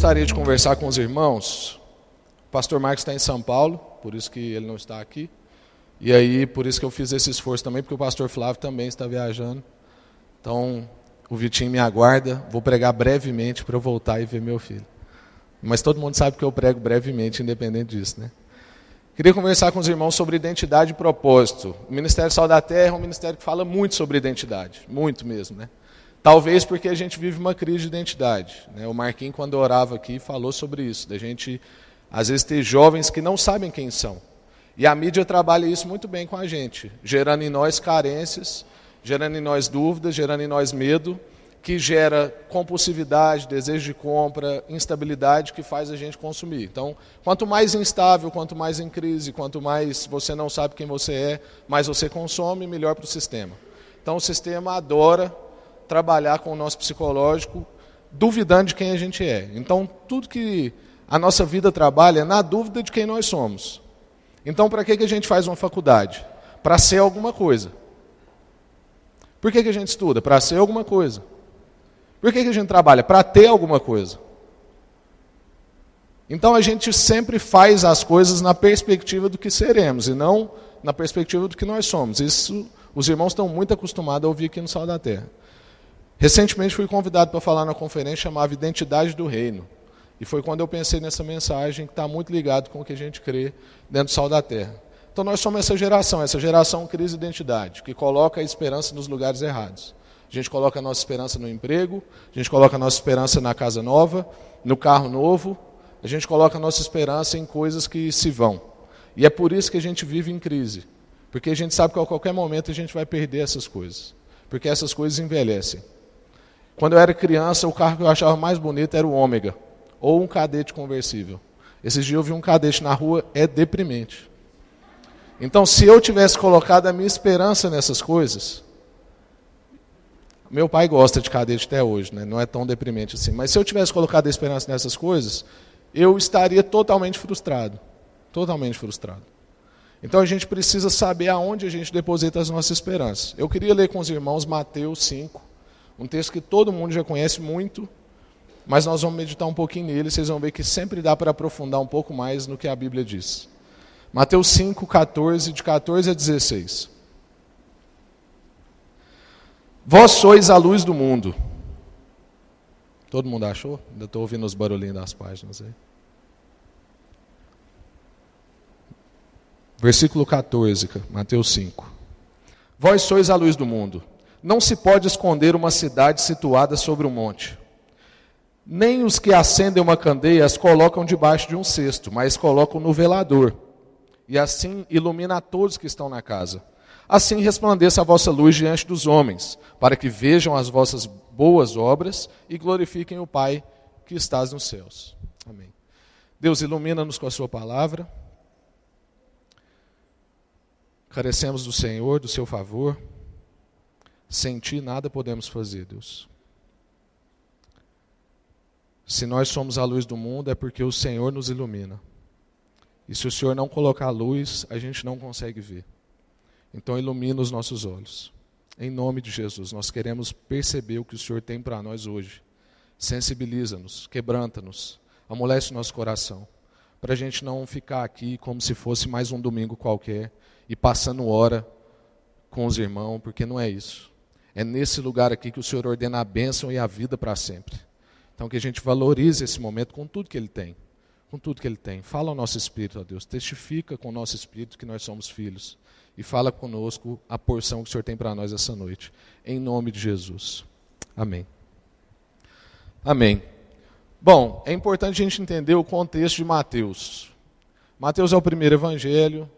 gostaria de conversar com os irmãos. O pastor Marcos está em São Paulo, por isso que ele não está aqui. E aí, por isso que eu fiz esse esforço também, porque o pastor Flávio também está viajando. Então, o Vitinho me aguarda. Vou pregar brevemente para eu voltar e ver meu filho. Mas todo mundo sabe que eu prego brevemente, independente disso, né? Queria conversar com os irmãos sobre identidade e propósito. O Ministério Sal da Terra é um ministério que fala muito sobre identidade, muito mesmo, né? Talvez porque a gente vive uma crise de identidade. Né? O Marquinhos, quando orava aqui, falou sobre isso, da gente, às vezes, ter jovens que não sabem quem são. E a mídia trabalha isso muito bem com a gente, gerando em nós carências, gerando em nós dúvidas, gerando em nós medo, que gera compulsividade, desejo de compra, instabilidade que faz a gente consumir. Então, quanto mais instável, quanto mais em crise, quanto mais você não sabe quem você é, mais você consome, melhor para o sistema. Então, o sistema adora trabalhar com o nosso psicológico, duvidando de quem a gente é. Então, tudo que a nossa vida trabalha é na dúvida de quem nós somos. Então, para que, que a gente faz uma faculdade? Para ser alguma coisa. Por que, que a gente estuda? Para ser alguma coisa. Por que, que a gente trabalha? Para ter alguma coisa. Então a gente sempre faz as coisas na perspectiva do que seremos e não na perspectiva do que nós somos. Isso os irmãos estão muito acostumados a ouvir aqui no Sal da Terra. Recentemente fui convidado para falar na conferência chamada Identidade do Reino. E foi quando eu pensei nessa mensagem que está muito ligado com o que a gente crê dentro do Sal da Terra. Então nós somos essa geração, essa geração crise de identidade, que coloca a esperança nos lugares errados. A gente coloca a nossa esperança no emprego, a gente coloca a nossa esperança na casa nova, no carro novo, a gente coloca a nossa esperança em coisas que se vão. E é por isso que a gente vive em crise. Porque a gente sabe que a qualquer momento a gente vai perder essas coisas. Porque essas coisas envelhecem. Quando eu era criança, o carro que eu achava mais bonito era o Ômega, ou um cadete conversível. Esses dias eu vi um cadete na rua, é deprimente. Então, se eu tivesse colocado a minha esperança nessas coisas, meu pai gosta de cadete até hoje, né? não é tão deprimente assim, mas se eu tivesse colocado a esperança nessas coisas, eu estaria totalmente frustrado. Totalmente frustrado. Então a gente precisa saber aonde a gente deposita as nossas esperanças. Eu queria ler com os irmãos Mateus 5, um texto que todo mundo já conhece muito, mas nós vamos meditar um pouquinho nele, vocês vão ver que sempre dá para aprofundar um pouco mais no que a Bíblia diz. Mateus 5, 14, de 14 a 16. Vós sois a luz do mundo. Todo mundo achou? Ainda estou ouvindo os barulhinhos das páginas aí. Versículo 14, Mateus 5. Vós sois a luz do mundo. Não se pode esconder uma cidade situada sobre um monte. Nem os que acendem uma candeia as colocam debaixo de um cesto, mas colocam no velador. E assim ilumina a todos que estão na casa. Assim resplandeça a vossa luz diante dos homens, para que vejam as vossas boas obras e glorifiquem o Pai que estás nos céus. Amém. Deus ilumina-nos com a sua palavra. Carecemos do Senhor, do seu favor. Sem ti nada podemos fazer, Deus. Se nós somos a luz do mundo, é porque o Senhor nos ilumina. E se o Senhor não colocar a luz, a gente não consegue ver. Então ilumina os nossos olhos. Em nome de Jesus, nós queremos perceber o que o Senhor tem para nós hoje. Sensibiliza-nos, quebranta-nos, amolece o nosso coração, para a gente não ficar aqui como se fosse mais um domingo qualquer e passando hora com os irmãos, porque não é isso. É nesse lugar aqui que o Senhor ordena a bênção e a vida para sempre. Então que a gente valorize esse momento com tudo que Ele tem. Com tudo que Ele tem. Fala ao nosso espírito, ó Deus. Testifica com o nosso espírito que nós somos filhos. E fala conosco a porção que o Senhor tem para nós essa noite. Em nome de Jesus. Amém. Amém. Bom, é importante a gente entender o contexto de Mateus. Mateus é o primeiro evangelho,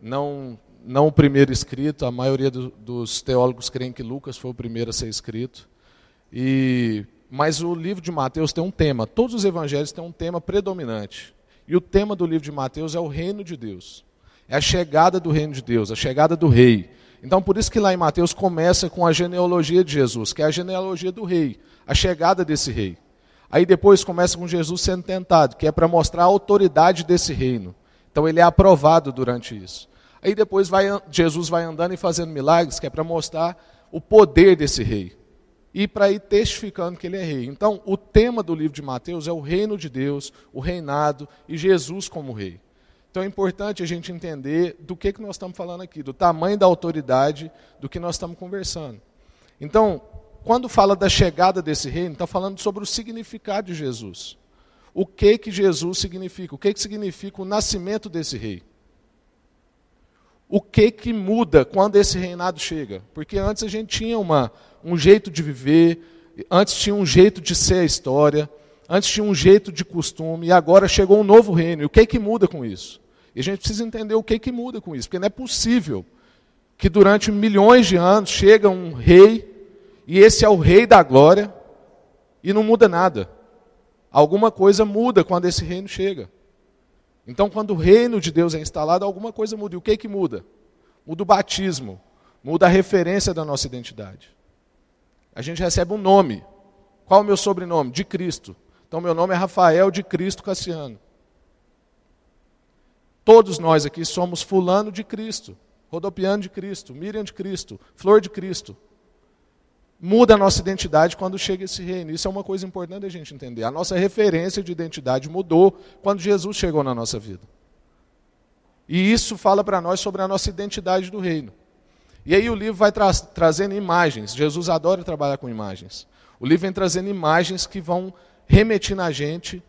não não o primeiro escrito, a maioria do, dos teólogos creem que Lucas foi o primeiro a ser escrito. E, mas o livro de Mateus tem um tema, todos os evangelhos têm um tema predominante. E o tema do livro de Mateus é o reino de Deus. É a chegada do reino de Deus, a chegada do rei. Então, por isso que lá em Mateus começa com a genealogia de Jesus, que é a genealogia do rei, a chegada desse rei. Aí depois começa com Jesus sendo tentado, que é para mostrar a autoridade desse reino. Então ele é aprovado durante isso. Aí depois vai, Jesus vai andando e fazendo milagres, que é para mostrar o poder desse rei. e para ir testificando que ele é rei. Então, o tema do livro de Mateus é o reino de Deus, o reinado e Jesus como rei. Então é importante a gente entender do que, que nós estamos falando aqui, do tamanho da autoridade do que nós estamos conversando. Então, quando fala da chegada desse reino, está falando sobre o significado de Jesus. O que que Jesus significa? O que que significa o nascimento desse rei? O que que muda quando esse reinado chega? Porque antes a gente tinha uma, um jeito de viver, antes tinha um jeito de ser a história, antes tinha um jeito de costume, e agora chegou um novo reino. E o que que muda com isso? E a gente precisa entender o que que muda com isso, porque não é possível que durante milhões de anos chega um rei e esse é o rei da glória e não muda nada. Alguma coisa muda quando esse reino chega. Então, quando o reino de Deus é instalado, alguma coisa muda. E o que que muda? Muda o batismo, muda a referência da nossa identidade. A gente recebe um nome. Qual é o meu sobrenome? De Cristo. Então, meu nome é Rafael de Cristo Cassiano. Todos nós aqui somos fulano de Cristo, rodopiano de Cristo, Miriam de Cristo, flor de Cristo muda a nossa identidade quando chega esse reino. Isso é uma coisa importante a gente entender. A nossa referência de identidade mudou quando Jesus chegou na nossa vida. E isso fala para nós sobre a nossa identidade do reino. E aí o livro vai tra trazendo imagens. Jesus adora trabalhar com imagens. O livro vem trazendo imagens que vão remetir na gente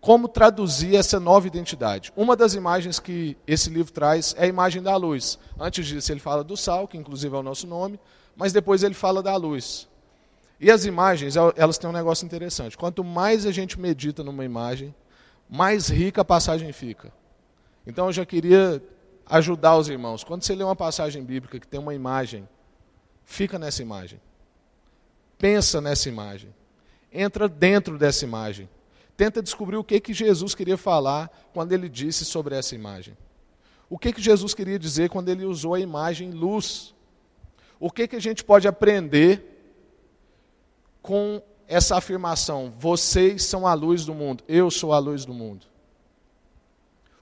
como traduzir essa nova identidade. Uma das imagens que esse livro traz é a imagem da luz. Antes disso, ele fala do sal, que inclusive é o nosso nome mas depois ele fala da luz. E as imagens, elas têm um negócio interessante. Quanto mais a gente medita numa imagem, mais rica a passagem fica. Então eu já queria ajudar os irmãos. Quando você lê uma passagem bíblica que tem uma imagem, fica nessa imagem. Pensa nessa imagem. Entra dentro dessa imagem. Tenta descobrir o que, que Jesus queria falar quando ele disse sobre essa imagem. O que, que Jesus queria dizer quando ele usou a imagem luz o que, que a gente pode aprender com essa afirmação? Vocês são a luz do mundo, eu sou a luz do mundo.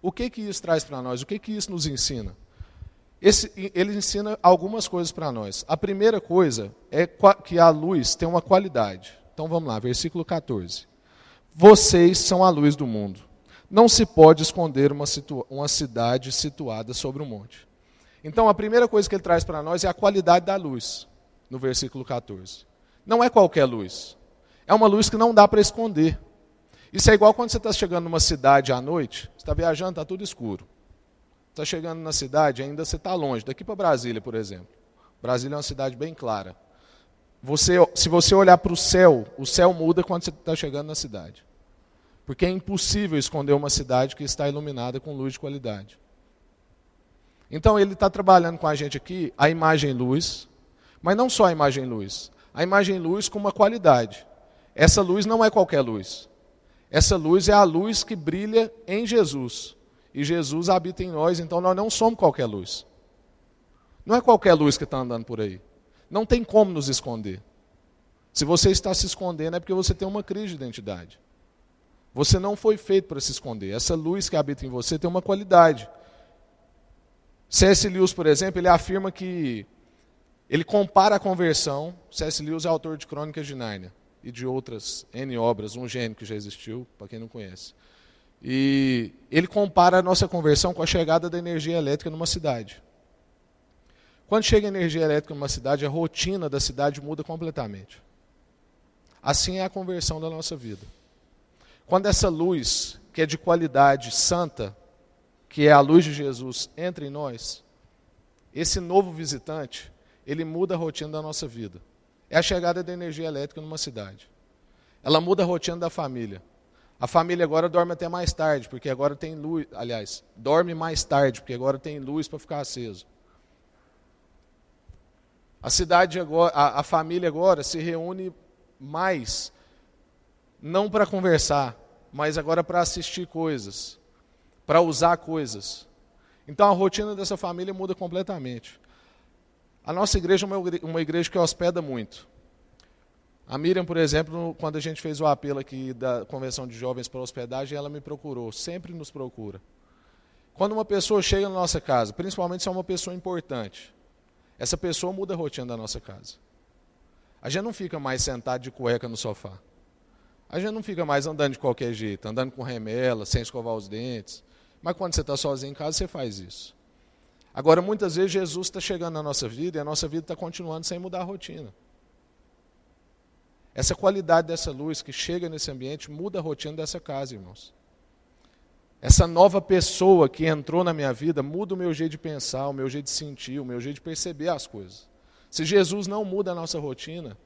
O que, que isso traz para nós? O que, que isso nos ensina? Esse, ele ensina algumas coisas para nós. A primeira coisa é que a luz tem uma qualidade. Então vamos lá, versículo 14. Vocês são a luz do mundo. Não se pode esconder uma, uma cidade situada sobre um monte. Então, a primeira coisa que ele traz para nós é a qualidade da luz, no versículo 14. Não é qualquer luz. É uma luz que não dá para esconder. Isso é igual quando você está chegando numa cidade à noite, você está viajando, está tudo escuro. Está chegando na cidade, ainda você está longe. Daqui para Brasília, por exemplo. Brasília é uma cidade bem clara. Você, se você olhar para o céu, o céu muda quando você está chegando na cidade. Porque é impossível esconder uma cidade que está iluminada com luz de qualidade. Então ele está trabalhando com a gente aqui a imagem luz, mas não só a imagem luz, a imagem luz com uma qualidade. Essa luz não é qualquer luz. Essa luz é a luz que brilha em Jesus. E Jesus habita em nós, então nós não somos qualquer luz. Não é qualquer luz que está andando por aí. Não tem como nos esconder. Se você está se escondendo é porque você tem uma crise de identidade. Você não foi feito para se esconder. Essa luz que habita em você tem uma qualidade. C.S. Lewis, por exemplo, ele afirma que ele compara a conversão. C.S. Lewis é autor de Crônicas de Nárnia e de outras N obras, um gênio que já existiu, para quem não conhece. E ele compara a nossa conversão com a chegada da energia elétrica numa cidade. Quando chega a energia elétrica numa cidade, a rotina da cidade muda completamente. Assim é a conversão da nossa vida. Quando essa luz, que é de qualidade santa, que é a luz de Jesus, entra em nós, esse novo visitante, ele muda a rotina da nossa vida. É a chegada da energia elétrica numa cidade. Ela muda a rotina da família. A família agora dorme até mais tarde, porque agora tem luz. Aliás, dorme mais tarde, porque agora tem luz para ficar aceso. A cidade agora, a, a família agora se reúne mais, não para conversar, mas agora para assistir coisas para usar coisas. Então a rotina dessa família muda completamente. A nossa igreja é uma igreja que hospeda muito. A Miriam, por exemplo, quando a gente fez o apelo aqui da Convenção de Jovens para Hospedagem, ela me procurou, sempre nos procura. Quando uma pessoa chega na nossa casa, principalmente se é uma pessoa importante, essa pessoa muda a rotina da nossa casa. A gente não fica mais sentado de cueca no sofá. A gente não fica mais andando de qualquer jeito, andando com remela, sem escovar os dentes. Mas quando você está sozinho em casa, você faz isso. Agora, muitas vezes, Jesus está chegando na nossa vida e a nossa vida está continuando sem mudar a rotina. Essa qualidade dessa luz que chega nesse ambiente muda a rotina dessa casa, irmãos. Essa nova pessoa que entrou na minha vida muda o meu jeito de pensar, o meu jeito de sentir, o meu jeito de perceber as coisas. Se Jesus não muda a nossa rotina,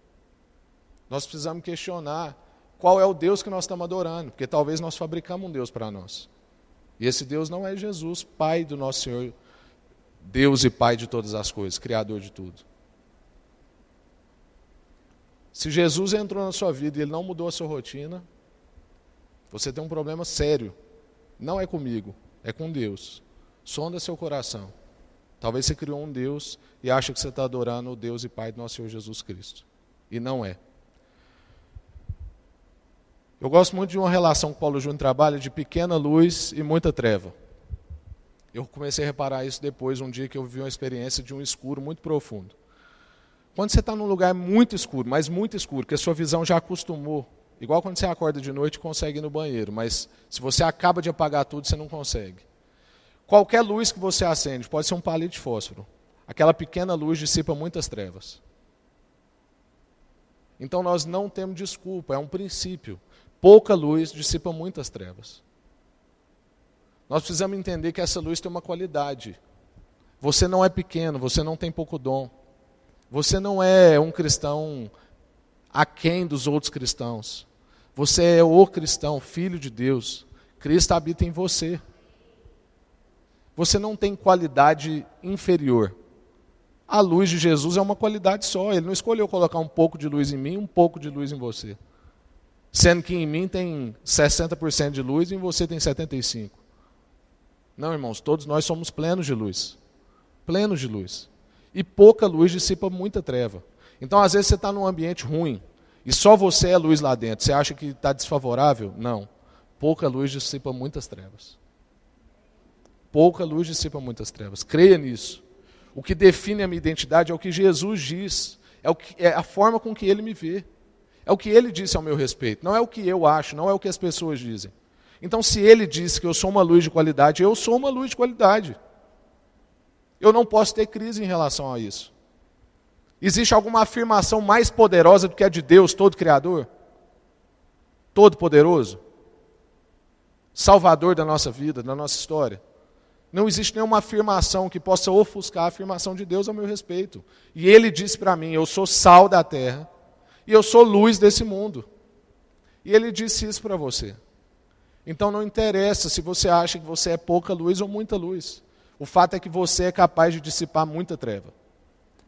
nós precisamos questionar qual é o Deus que nós estamos adorando, porque talvez nós fabricamos um Deus para nós. E esse Deus não é Jesus, Pai do nosso Senhor, Deus e Pai de todas as coisas, Criador de tudo. Se Jesus entrou na sua vida e ele não mudou a sua rotina, você tem um problema sério. Não é comigo, é com Deus. Sonda seu coração. Talvez você criou um Deus e acha que você está adorando o Deus e Pai do nosso Senhor Jesus Cristo. E não é. Eu gosto muito de uma relação que Paulo Júnior trabalha de pequena luz e muita treva. Eu comecei a reparar isso depois, um dia que eu vivi uma experiência de um escuro muito profundo. Quando você está num lugar muito escuro, mas muito escuro, que a sua visão já acostumou, igual quando você acorda de noite e consegue ir no banheiro, mas se você acaba de apagar tudo, você não consegue. Qualquer luz que você acende, pode ser um palito de fósforo, aquela pequena luz dissipa muitas trevas. Então nós não temos desculpa, é um princípio. Pouca luz dissipa muitas trevas. Nós precisamos entender que essa luz tem uma qualidade. Você não é pequeno, você não tem pouco dom. Você não é um cristão aquém dos outros cristãos. Você é o cristão, filho de Deus. Cristo habita em você. Você não tem qualidade inferior. A luz de Jesus é uma qualidade só. Ele não escolheu colocar um pouco de luz em mim, um pouco de luz em você. Sendo que em mim tem 60% de luz e em você tem 75%. Não, irmãos, todos nós somos plenos de luz. Plenos de luz. E pouca luz dissipa muita treva. Então, às vezes, você está num ambiente ruim e só você é luz lá dentro. Você acha que está desfavorável? Não. Pouca luz dissipa muitas trevas. Pouca luz dissipa muitas trevas. Creia nisso. O que define a minha identidade é o que Jesus diz, é, o que, é a forma com que ele me vê. É o que ele disse ao meu respeito, não é o que eu acho, não é o que as pessoas dizem. Então, se ele disse que eu sou uma luz de qualidade, eu sou uma luz de qualidade. Eu não posso ter crise em relação a isso. Existe alguma afirmação mais poderosa do que a de Deus, todo Criador? Todo poderoso? Salvador da nossa vida, da nossa história. Não existe nenhuma afirmação que possa ofuscar a afirmação de Deus ao meu respeito. E ele disse para mim: Eu sou sal da terra e eu sou luz desse mundo. E ele disse isso para você. Então não interessa se você acha que você é pouca luz ou muita luz. O fato é que você é capaz de dissipar muita treva.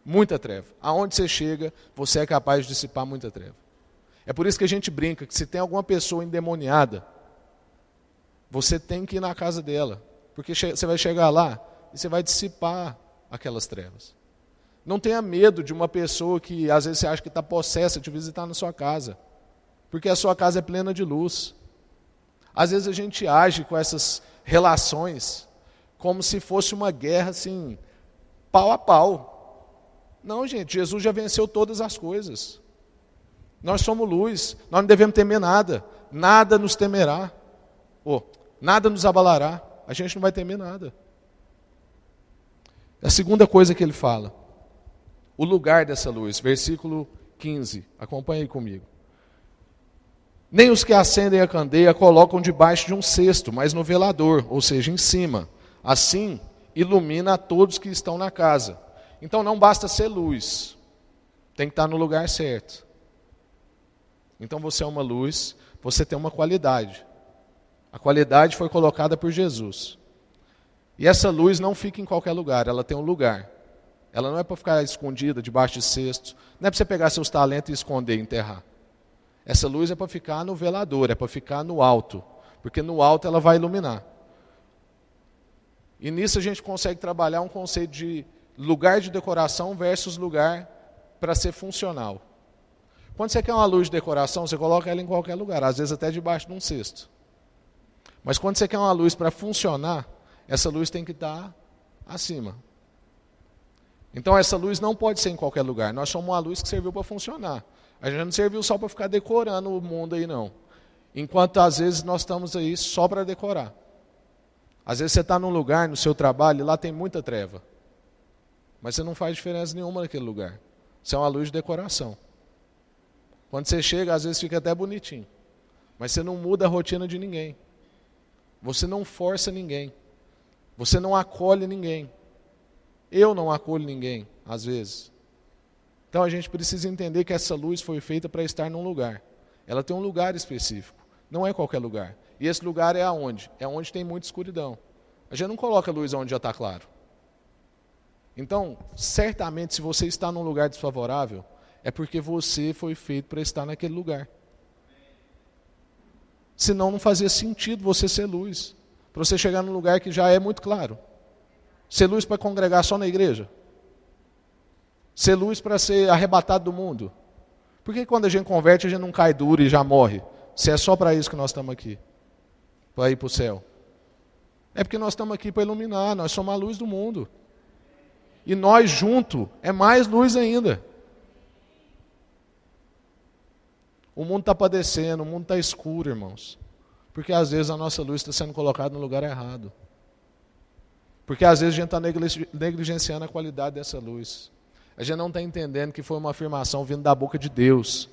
Muita treva. Aonde você chega, você é capaz de dissipar muita treva. É por isso que a gente brinca que se tem alguma pessoa endemoniada, você tem que ir na casa dela. Porque você vai chegar lá e você vai dissipar aquelas trevas. Não tenha medo de uma pessoa que às vezes você acha que está possessa de visitar na sua casa. Porque a sua casa é plena de luz. Às vezes a gente age com essas relações como se fosse uma guerra assim, pau a pau. Não, gente, Jesus já venceu todas as coisas. Nós somos luz, nós não devemos temer nada, nada nos temerá, oh, nada nos abalará, a gente não vai temer nada. A segunda coisa que ele fala, o lugar dessa luz, versículo 15, acompanhe comigo. Nem os que acendem a candeia colocam debaixo de um cesto, mas no velador, ou seja, em cima. Assim, ilumina a todos que estão na casa. Então não basta ser luz, tem que estar no lugar certo. Então você é uma luz, você tem uma qualidade. A qualidade foi colocada por Jesus. E essa luz não fica em qualquer lugar, ela tem um lugar. Ela não é para ficar escondida debaixo de cesto, não é para você pegar seus talentos e esconder e enterrar. Essa luz é para ficar no velador, é para ficar no alto, porque no alto ela vai iluminar. E nisso a gente consegue trabalhar um conceito de lugar de decoração versus lugar para ser funcional. Quando você quer uma luz de decoração, você coloca ela em qualquer lugar, às vezes até debaixo de um cesto. Mas quando você quer uma luz para funcionar, essa luz tem que estar acima. Então essa luz não pode ser em qualquer lugar. Nós somos uma luz que serviu para funcionar. A gente não serviu só para ficar decorando o mundo aí, não. Enquanto às vezes nós estamos aí só para decorar. Às vezes você está num lugar, no seu trabalho, e lá tem muita treva. Mas você não faz diferença nenhuma naquele lugar. Você é uma luz de decoração. Quando você chega, às vezes fica até bonitinho. Mas você não muda a rotina de ninguém. Você não força ninguém. Você não acolhe ninguém. Eu não acolho ninguém, às vezes. Então a gente precisa entender que essa luz foi feita para estar num lugar. Ela tem um lugar específico. Não é qualquer lugar. E esse lugar é aonde? É onde tem muita escuridão. A gente não coloca luz onde já está claro. Então, certamente, se você está num lugar desfavorável, é porque você foi feito para estar naquele lugar. Senão não fazia sentido você ser luz. Para você chegar num lugar que já é muito claro. Ser luz para congregar só na igreja. Ser luz para ser arrebatado do mundo. Por que quando a gente converte a gente não cai duro e já morre? Se é só para isso que nós estamos aqui. Para ir para o céu. É porque nós estamos aqui para iluminar, nós somos a luz do mundo. E nós junto é mais luz ainda. O mundo está padecendo, o mundo está escuro, irmãos. Porque às vezes a nossa luz está sendo colocada no lugar errado. Porque às vezes a gente está negligenciando a qualidade dessa luz. A gente não está entendendo que foi uma afirmação vindo da boca de Deus.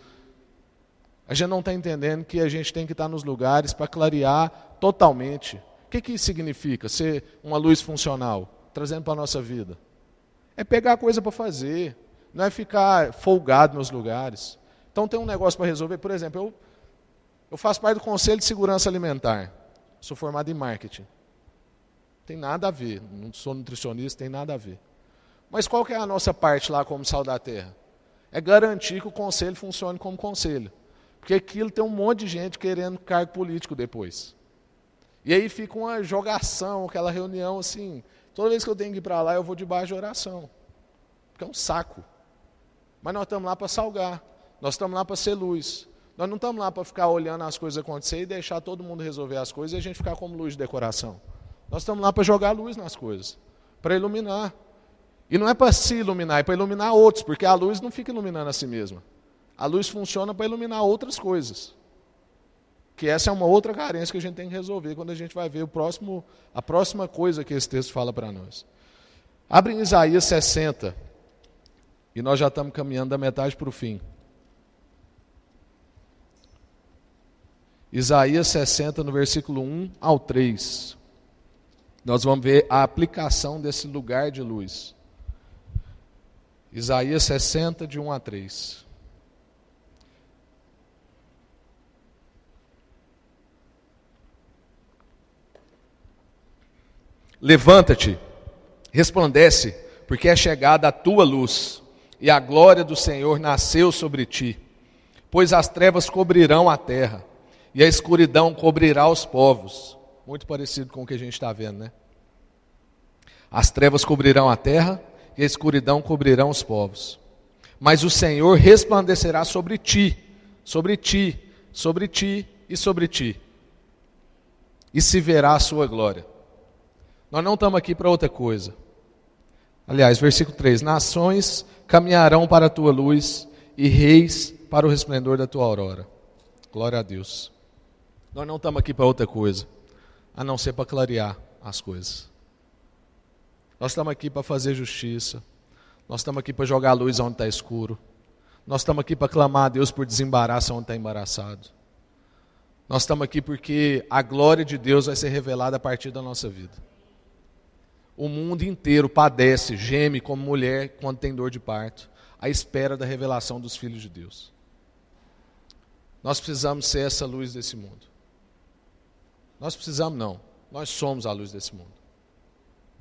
A gente não está entendendo que a gente tem que estar nos lugares para clarear totalmente. O que, que significa? Ser uma luz funcional, trazendo para a nossa vida. É pegar coisa para fazer, não é ficar folgado nos lugares. Então tem um negócio para resolver. Por exemplo, eu, eu faço parte do Conselho de Segurança Alimentar. Sou formado em marketing. Tem nada a ver. Não sou nutricionista, tem nada a ver. Mas qual que é a nossa parte lá como sal da terra? É garantir que o conselho funcione como conselho. Porque aquilo tem um monte de gente querendo cargo político depois. E aí fica uma jogação, aquela reunião assim. Toda vez que eu tenho que ir para lá, eu vou debaixo de oração. Porque é um saco. Mas nós estamos lá para salgar. Nós estamos lá para ser luz. Nós não estamos lá para ficar olhando as coisas acontecer e deixar todo mundo resolver as coisas e a gente ficar como luz de decoração. Nós estamos lá para jogar luz nas coisas, para iluminar. E não é para se iluminar, é para iluminar outros, porque a luz não fica iluminando a si mesma. A luz funciona para iluminar outras coisas. Que essa é uma outra carência que a gente tem que resolver quando a gente vai ver o próximo, a próxima coisa que esse texto fala para nós. Abre em Isaías 60. E nós já estamos caminhando da metade para o fim. Isaías 60, no versículo 1 ao 3. Nós vamos ver a aplicação desse lugar de luz. Isaías 60, de 1 a 3. Levanta-te, resplandece, porque é chegada a tua luz, e a glória do Senhor nasceu sobre ti. Pois as trevas cobrirão a terra e a escuridão cobrirá os povos. Muito parecido com o que a gente está vendo, né? As trevas cobrirão a terra e a escuridão cobrirão os povos. Mas o Senhor resplandecerá sobre ti, sobre ti, sobre ti e sobre ti. E se verá a sua glória. Nós não estamos aqui para outra coisa. Aliás, versículo 3: Nações caminharão para a tua luz e reis para o resplendor da tua aurora. Glória a Deus. Nós não estamos aqui para outra coisa, a não ser para clarear as coisas. Nós estamos aqui para fazer justiça. Nós estamos aqui para jogar a luz onde está escuro. Nós estamos aqui para clamar a Deus por desembaraço onde está embaraçado. Nós estamos aqui porque a glória de Deus vai ser revelada a partir da nossa vida. O mundo inteiro padece, geme como mulher quando tem dor de parto, à espera da revelação dos filhos de Deus. Nós precisamos ser essa luz desse mundo. Nós precisamos, não. Nós somos a luz desse mundo.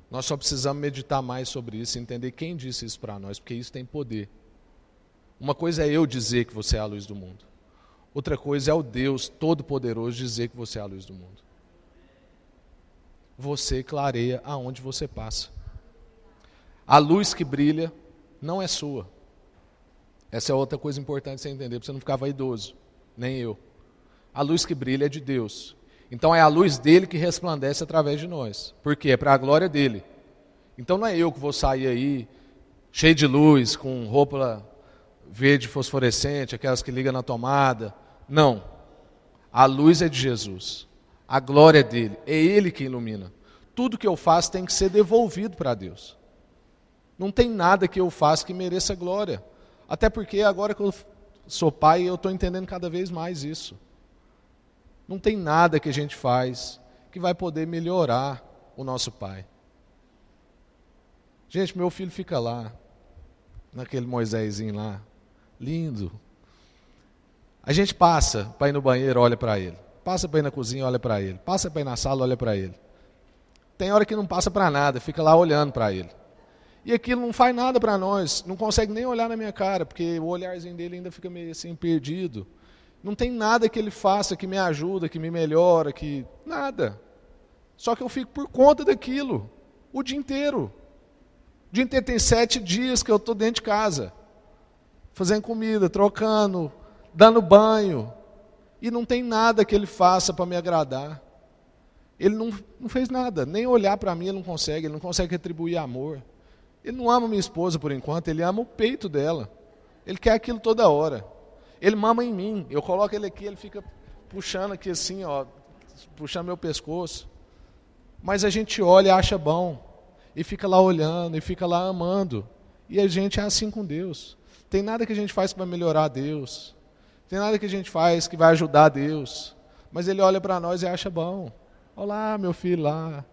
Nós só precisamos meditar mais sobre isso entender quem disse isso para nós, porque isso tem poder. Uma coisa é eu dizer que você é a luz do mundo. Outra coisa é o Deus Todo-Poderoso dizer que você é a luz do mundo. Você clareia aonde você passa. A luz que brilha não é sua. Essa é outra coisa importante você entender, para você não ficar vaidoso, nem eu. A luz que brilha é de Deus. Então é a luz dele que resplandece através de nós. Por quê? É para a glória dele. Então não é eu que vou sair aí cheio de luz, com roupa verde fosforescente, aquelas que ligam na tomada. Não. A luz é de Jesus. A glória é dele. É ele que ilumina. Tudo que eu faço tem que ser devolvido para Deus. Não tem nada que eu faça que mereça glória. Até porque agora que eu sou pai, eu estou entendendo cada vez mais isso. Não tem nada que a gente faz que vai poder melhorar o nosso pai. Gente, meu filho fica lá, naquele Moisésinho lá, lindo. A gente passa para ir no banheiro, olha para ele. Passa para ir na cozinha, olha para ele. Passa para ir na sala, olha para ele. Tem hora que não passa para nada, fica lá olhando para ele. E aquilo não faz nada para nós, não consegue nem olhar na minha cara, porque o olharzinho dele ainda fica meio assim perdido. Não tem nada que ele faça que me ajuda, que me melhora, que nada. Só que eu fico por conta daquilo o dia inteiro. O dia inteiro tem sete dias que eu estou dentro de casa, fazendo comida, trocando, dando banho, e não tem nada que ele faça para me agradar. Ele não, não fez nada, nem olhar para mim ele não consegue, ele não consegue retribuir amor. Ele não ama minha esposa por enquanto, ele ama o peito dela. Ele quer aquilo toda hora. Ele mama em mim. Eu coloco ele aqui, ele fica puxando aqui assim, ó, puxando meu pescoço. Mas a gente olha e acha bom. E fica lá olhando, e fica lá amando. E a gente é assim com Deus. Tem nada que a gente faz para melhorar Deus. Tem nada que a gente faz que vai ajudar Deus. Mas Ele olha para nós e acha bom. Olá, meu filho lá.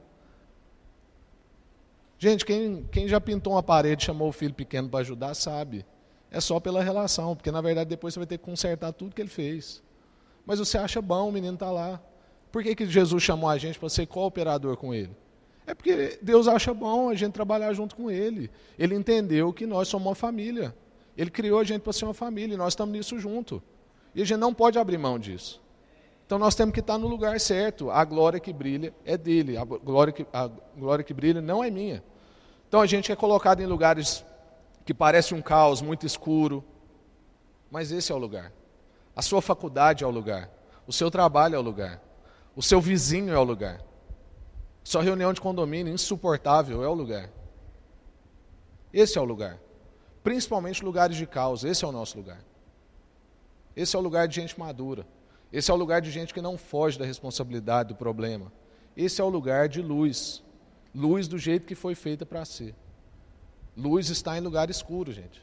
Gente, quem, quem já pintou uma parede e chamou o filho pequeno para ajudar, sabe. É só pela relação, porque na verdade depois você vai ter que consertar tudo que ele fez. Mas você acha bom, o menino está lá. Por que, que Jesus chamou a gente para ser cooperador com ele? É porque Deus acha bom a gente trabalhar junto com ele. Ele entendeu que nós somos uma família. Ele criou a gente para ser uma família e nós estamos nisso junto. E a gente não pode abrir mão disso. Então nós temos que estar no lugar certo. A glória que brilha é dele. A glória que, a glória que brilha não é minha. Então a gente é colocado em lugares que parece um caos muito escuro. Mas esse é o lugar. A sua faculdade é o lugar. O seu trabalho é o lugar. O seu vizinho é o lugar. Sua reunião de condomínio insuportável é o lugar. Esse é o lugar. Principalmente lugares de caos. Esse é o nosso lugar. Esse é o lugar de gente madura. Esse é o lugar de gente que não foge da responsabilidade do problema. Esse é o lugar de luz. Luz do jeito que foi feita para ser. Luz está em lugar escuro, gente.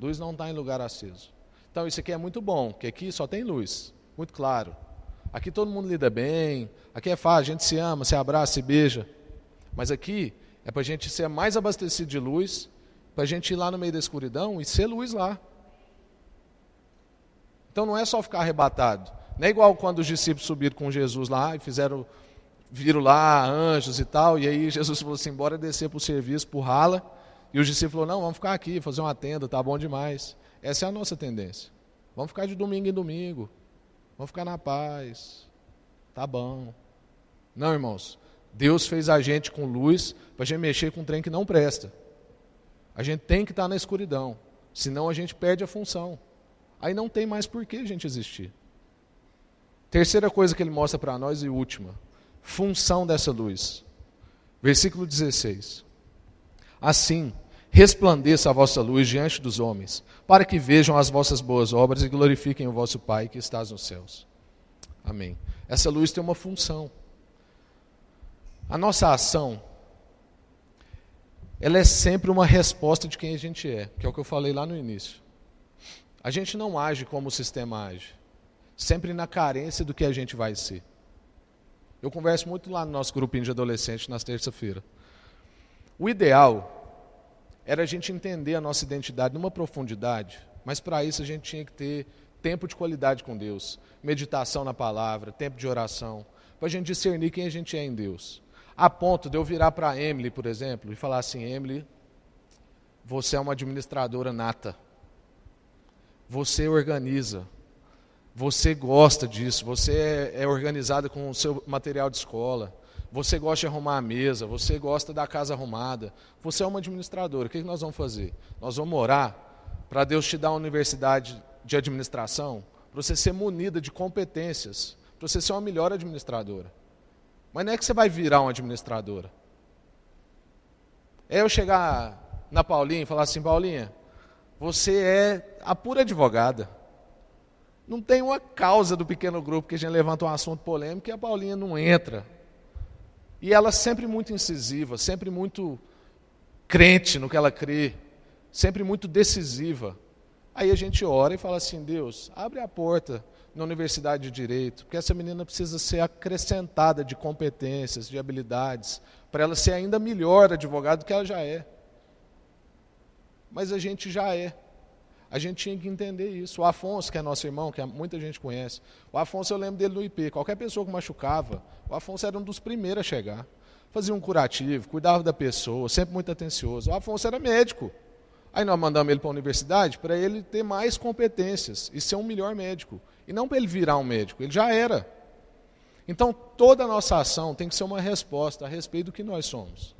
Luz não está em lugar aceso. Então isso aqui é muito bom, que aqui só tem luz, muito claro. Aqui todo mundo lida bem, aqui é fácil, a gente se ama, se abraça, se beija. Mas aqui é para a gente ser mais abastecido de luz, para a gente ir lá no meio da escuridão e ser luz lá. Então não é só ficar arrebatado. Não é igual quando os discípulos subiram com Jesus lá e fizeram, viram lá anjos e tal, e aí Jesus falou assim: bora descer para o serviço, por rala. E os discípulos falaram: não, vamos ficar aqui, fazer uma tenda, tá bom demais. Essa é a nossa tendência. Vamos ficar de domingo em domingo. Vamos ficar na paz. Tá bom. Não, irmãos. Deus fez a gente com luz para a gente mexer com um trem que não presta. A gente tem que estar na escuridão. Senão a gente perde a função. Aí não tem mais por que a gente existir. Terceira coisa que ele mostra para nós e última, função dessa luz. Versículo 16. Assim, resplandeça a vossa luz diante dos homens, para que vejam as vossas boas obras e glorifiquem o vosso Pai que estás nos céus. Amém. Essa luz tem uma função. A nossa ação, ela é sempre uma resposta de quem a gente é, que é o que eu falei lá no início. A gente não age como o sistema age sempre na carência do que a gente vai ser. Eu converso muito lá no nosso grupinho de adolescentes nas terça-feira. O ideal era a gente entender a nossa identidade numa profundidade, mas para isso a gente tinha que ter tempo de qualidade com Deus, meditação na palavra, tempo de oração, para a gente discernir quem a gente é em Deus. A ponto de eu virar para Emily, por exemplo, e falar assim: Emily, você é uma administradora nata. Você organiza, você gosta disso, você é, é organizada com o seu material de escola, você gosta de arrumar a mesa, você gosta da casa arrumada, você é uma administradora. O que nós vamos fazer? Nós vamos orar para Deus te dar uma universidade de administração, para você ser munida de competências, para você ser uma melhor administradora. Mas não é que você vai virar uma administradora. É eu chegar na Paulinha e falar assim: Paulinha, você é a pura advogada. Não tem uma causa do pequeno grupo que a gente levanta um assunto polêmico e a Paulinha não entra. E ela sempre muito incisiva, sempre muito crente no que ela crê, sempre muito decisiva. Aí a gente ora e fala assim: Deus, abre a porta na Universidade de Direito, porque essa menina precisa ser acrescentada de competências, de habilidades, para ela ser ainda melhor advogada do que ela já é. Mas a gente já é. A gente tinha que entender isso. O Afonso, que é nosso irmão, que muita gente conhece, o Afonso eu lembro dele no IP. Qualquer pessoa que machucava, o Afonso era um dos primeiros a chegar. Fazia um curativo, cuidava da pessoa, sempre muito atencioso. O Afonso era médico. Aí nós mandamos ele para a universidade para ele ter mais competências e ser um melhor médico. E não para ele virar um médico, ele já era. Então toda a nossa ação tem que ser uma resposta a respeito do que nós somos.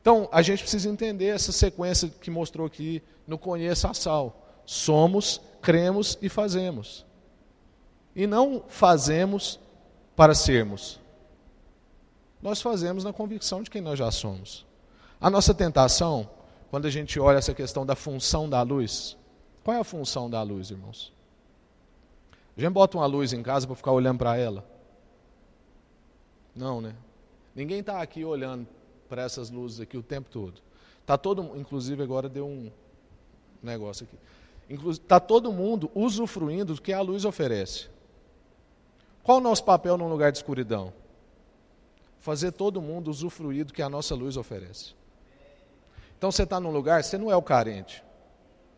Então a gente precisa entender essa sequência que mostrou aqui no Conheça a Sal. Somos, cremos e fazemos. E não fazemos para sermos. Nós fazemos na convicção de quem nós já somos. A nossa tentação quando a gente olha essa questão da função da luz. Qual é a função da luz, irmãos? A gente bota uma luz em casa para ficar olhando para ela? Não, né? Ninguém está aqui olhando para essas luzes aqui o tempo todo. Tá todo, inclusive agora deu um negócio aqui. Está todo mundo usufruindo do que a luz oferece. Qual o nosso papel num lugar de escuridão? Fazer todo mundo usufruir do que a nossa luz oferece. Então você está num lugar, você não é o carente.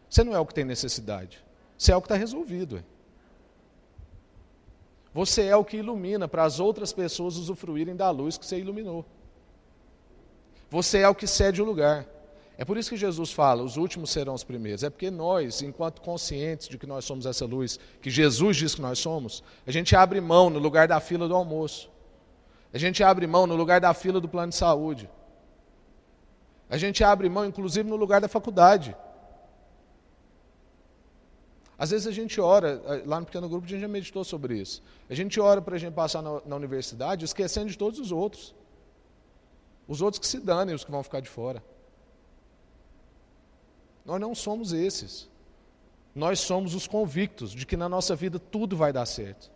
Você não é o que tem necessidade. Você é o que está resolvido. Você é o que ilumina para as outras pessoas usufruírem da luz que você iluminou. Você é o que cede o lugar. É por isso que Jesus fala: os últimos serão os primeiros. É porque nós, enquanto conscientes de que nós somos essa luz, que Jesus diz que nós somos, a gente abre mão no lugar da fila do almoço. A gente abre mão no lugar da fila do plano de saúde. A gente abre mão, inclusive, no lugar da faculdade. Às vezes a gente ora, eh, lá no pequeno grupo a gente já meditou sobre isso. A gente ora para a gente passar na, na, universidade esquecendo de todos os outros. Os outros que se danem, os que vão ficar de fora. Nós não somos esses. Nós somos os convictos de que na nossa vida tudo vai dar certo.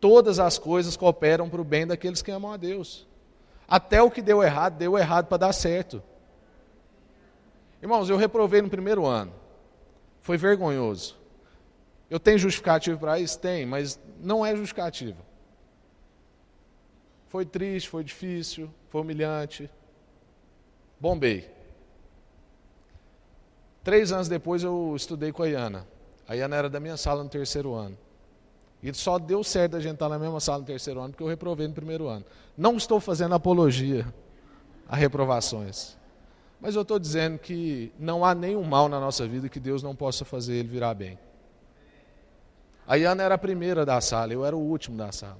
Todas as coisas cooperam para o bem daqueles que amam a Deus. Até o que deu errado, deu errado para dar certo. Irmãos, eu reprovei no primeiro ano. Foi vergonhoso. Eu tenho justificativo para isso? Tem, mas não é justificativo. Foi triste, foi difícil, foi humilhante. Bombei. Três anos depois eu estudei com a Iana. A Iana era da minha sala no terceiro ano. E só deu certo a gente estar na mesma sala no terceiro ano porque eu reprovei no primeiro ano. Não estou fazendo apologia a reprovações. Mas eu estou dizendo que não há nenhum mal na nossa vida que Deus não possa fazer ele virar bem. A Iana era a primeira da sala, eu era o último da sala.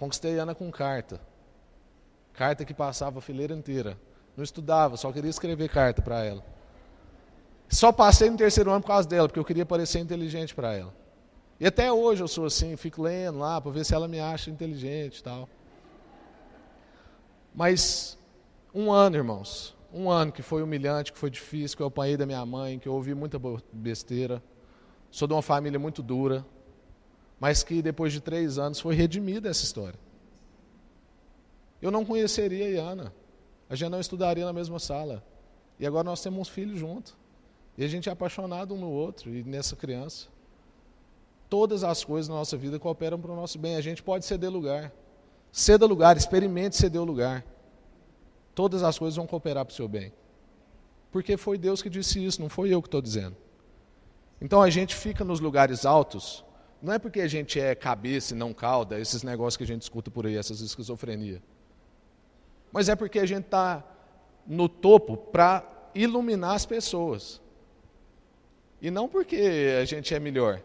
Conquistei a Iana com carta. Carta que passava a fileira inteira. Não estudava, só queria escrever carta para ela. Só passei no terceiro ano por causa dela, porque eu queria parecer inteligente para ela. E até hoje eu sou assim, fico lendo lá para ver se ela me acha inteligente e tal. Mas um ano, irmãos, um ano que foi humilhante, que foi difícil, que eu apanhei da minha mãe, que eu ouvi muita besteira. Sou de uma família muito dura, mas que depois de três anos foi redimida essa história. Eu não conheceria a Iana, a gente não estudaria na mesma sala. E agora nós temos um filho junto. E a gente é apaixonado um no outro e nessa criança. Todas as coisas na nossa vida cooperam para o nosso bem. A gente pode ceder lugar. Ceda lugar, experimente ceder o lugar todas as coisas vão cooperar para o seu bem. Porque foi Deus que disse isso, não foi eu que estou dizendo. Então a gente fica nos lugares altos, não é porque a gente é cabeça e não cauda, esses negócios que a gente escuta por aí, essas esquizofrenia. Mas é porque a gente está no topo para iluminar as pessoas. E não porque a gente é melhor.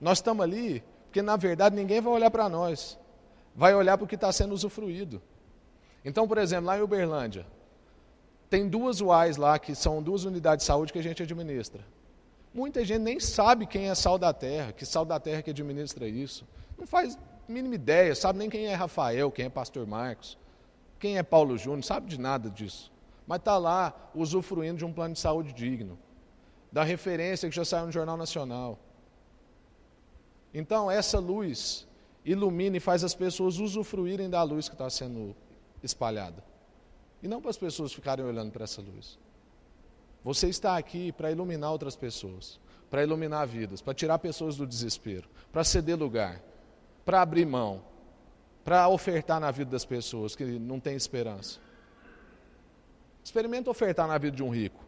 Nós estamos ali porque, na verdade, ninguém vai olhar para nós. Vai olhar para o que está sendo usufruído. Então, por exemplo, lá em Uberlândia, tem duas UAIs lá, que são duas unidades de saúde que a gente administra. Muita gente nem sabe quem é Sal da Terra, que Sal da Terra que administra isso. Não faz mínima ideia, sabe nem quem é Rafael, quem é Pastor Marcos, quem é Paulo Júnior, sabe de nada disso. mas está lá usufruindo de um plano de saúde digno, da referência que já saiu no Jornal Nacional. Então, essa luz ilumina e faz as pessoas usufruírem da luz que está sendo espalhada. E não para as pessoas ficarem olhando para essa luz. Você está aqui para iluminar outras pessoas, para iluminar vidas, para tirar pessoas do desespero, para ceder lugar, para abrir mão, para ofertar na vida das pessoas que não têm esperança. Experimenta ofertar na vida de um rico.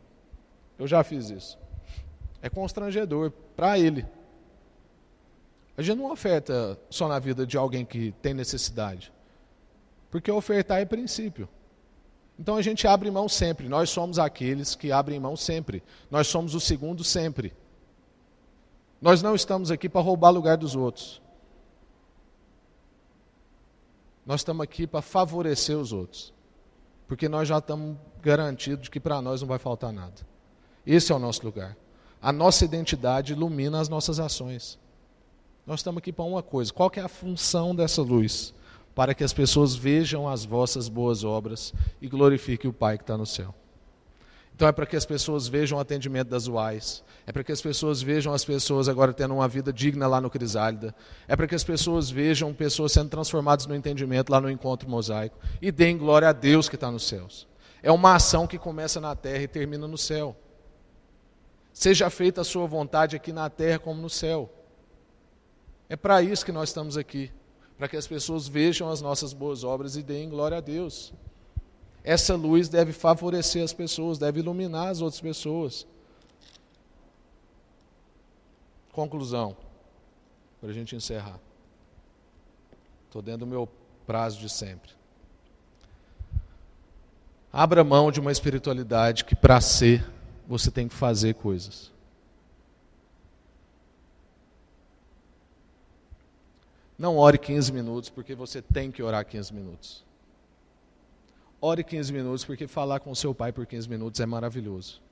Eu já fiz isso. É constrangedor para ele. A gente não oferta só na vida de alguém que tem necessidade. Porque ofertar é princípio. Então a gente abre mão sempre. Nós somos aqueles que abrem mão sempre. Nós somos o segundo sempre. Nós não estamos aqui para roubar lugar dos outros. Nós estamos aqui para favorecer os outros. Porque nós já estamos garantidos de que para nós não vai faltar nada. Esse é o nosso lugar. A nossa identidade ilumina as nossas ações. Nós estamos aqui para uma coisa: qual é a função dessa luz? Para que as pessoas vejam as vossas boas obras e glorifiquem o Pai que está no céu. Então é para que as pessoas vejam o atendimento das UAIs, é para que as pessoas vejam as pessoas agora tendo uma vida digna lá no Crisálida, é para que as pessoas vejam pessoas sendo transformadas no entendimento lá no encontro mosaico e deem glória a Deus que está nos céus. É uma ação que começa na terra e termina no céu. Seja feita a sua vontade aqui na terra como no céu. É para isso que nós estamos aqui, para que as pessoas vejam as nossas boas obras e deem glória a Deus. Essa luz deve favorecer as pessoas, deve iluminar as outras pessoas. Conclusão, para a gente encerrar. Estou dentro do meu prazo de sempre. Abra mão de uma espiritualidade que, para ser, você tem que fazer coisas. Não ore 15 minutos porque você tem que orar 15 minutos. Ore 15 minutos, porque falar com seu pai por 15 minutos é maravilhoso.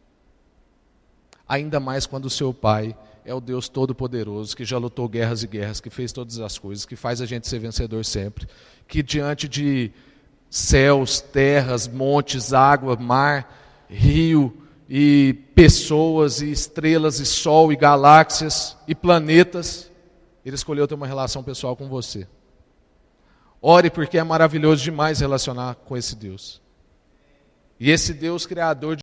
Ainda mais quando o seu pai é o Deus Todo-Poderoso, que já lutou guerras e guerras, que fez todas as coisas, que faz a gente ser vencedor sempre, que diante de céus, terras, montes, água, mar, rio e pessoas e estrelas e sol e galáxias e planetas, ele escolheu ter uma relação pessoal com você. Ore porque é maravilhoso demais relacionar com esse Deus. E esse Deus criador